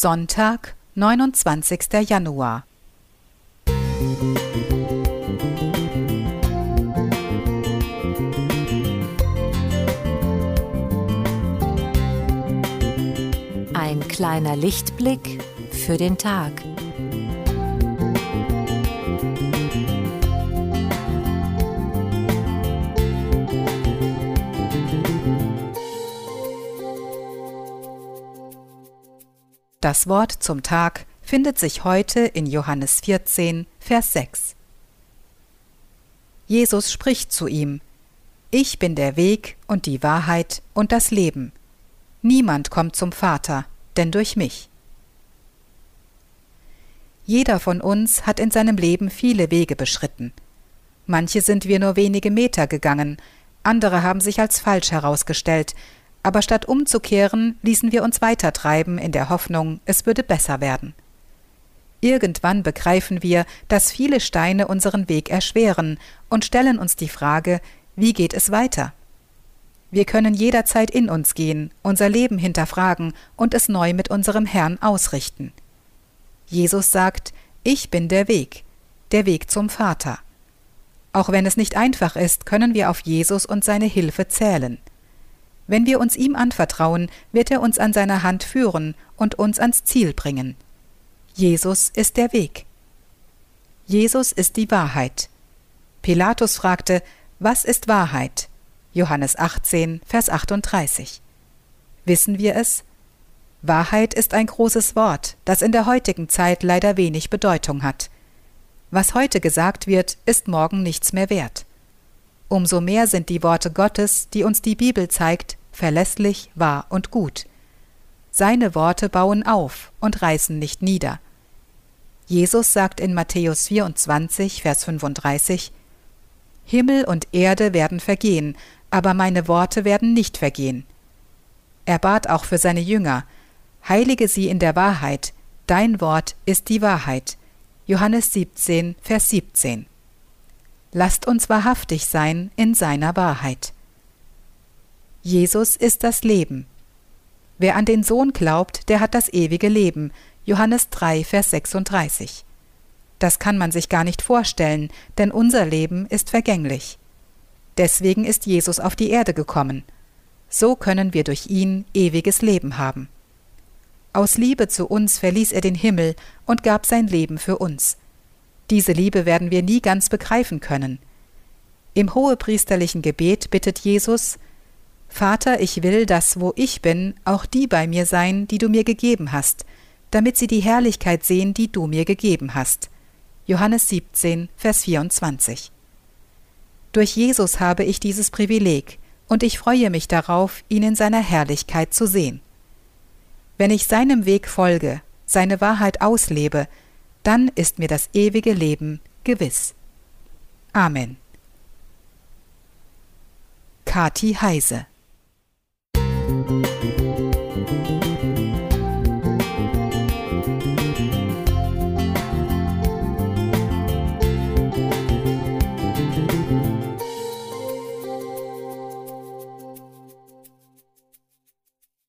Sonntag, 29. Januar. Ein kleiner Lichtblick für den Tag. Das Wort zum Tag findet sich heute in Johannes 14, Vers 6. Jesus spricht zu ihm, Ich bin der Weg und die Wahrheit und das Leben. Niemand kommt zum Vater, denn durch mich. Jeder von uns hat in seinem Leben viele Wege beschritten. Manche sind wir nur wenige Meter gegangen, andere haben sich als falsch herausgestellt, aber statt umzukehren, ließen wir uns weitertreiben in der Hoffnung, es würde besser werden. Irgendwann begreifen wir, dass viele Steine unseren Weg erschweren und stellen uns die Frage, wie geht es weiter? Wir können jederzeit in uns gehen, unser Leben hinterfragen und es neu mit unserem Herrn ausrichten. Jesus sagt, ich bin der Weg, der Weg zum Vater. Auch wenn es nicht einfach ist, können wir auf Jesus und seine Hilfe zählen. Wenn wir uns ihm anvertrauen, wird er uns an seiner Hand führen und uns ans Ziel bringen. Jesus ist der Weg. Jesus ist die Wahrheit. Pilatus fragte, was ist Wahrheit? Johannes 18, Vers 38. Wissen wir es? Wahrheit ist ein großes Wort, das in der heutigen Zeit leider wenig Bedeutung hat. Was heute gesagt wird, ist morgen nichts mehr wert. Umso mehr sind die Worte Gottes, die uns die Bibel zeigt, verlässlich, wahr und gut. Seine Worte bauen auf und reißen nicht nieder. Jesus sagt in Matthäus 24, Vers 35, Himmel und Erde werden vergehen, aber meine Worte werden nicht vergehen. Er bat auch für seine Jünger, Heilige sie in der Wahrheit, dein Wort ist die Wahrheit. Johannes 17, Vers 17. Lasst uns wahrhaftig sein in seiner Wahrheit. Jesus ist das Leben. Wer an den Sohn glaubt, der hat das ewige Leben. Johannes 3, Vers 36. Das kann man sich gar nicht vorstellen, denn unser Leben ist vergänglich. Deswegen ist Jesus auf die Erde gekommen. So können wir durch ihn ewiges Leben haben. Aus Liebe zu uns verließ er den Himmel und gab sein Leben für uns. Diese Liebe werden wir nie ganz begreifen können. Im hohepriesterlichen Gebet bittet Jesus, Vater, ich will, dass wo ich bin, auch die bei mir sein, die du mir gegeben hast, damit sie die Herrlichkeit sehen, die du mir gegeben hast. Johannes 17, Vers 24. Durch Jesus habe ich dieses Privileg, und ich freue mich darauf, ihn in seiner Herrlichkeit zu sehen. Wenn ich seinem Weg folge, seine Wahrheit auslebe, dann ist mir das ewige Leben gewiss. Amen. Kati Heise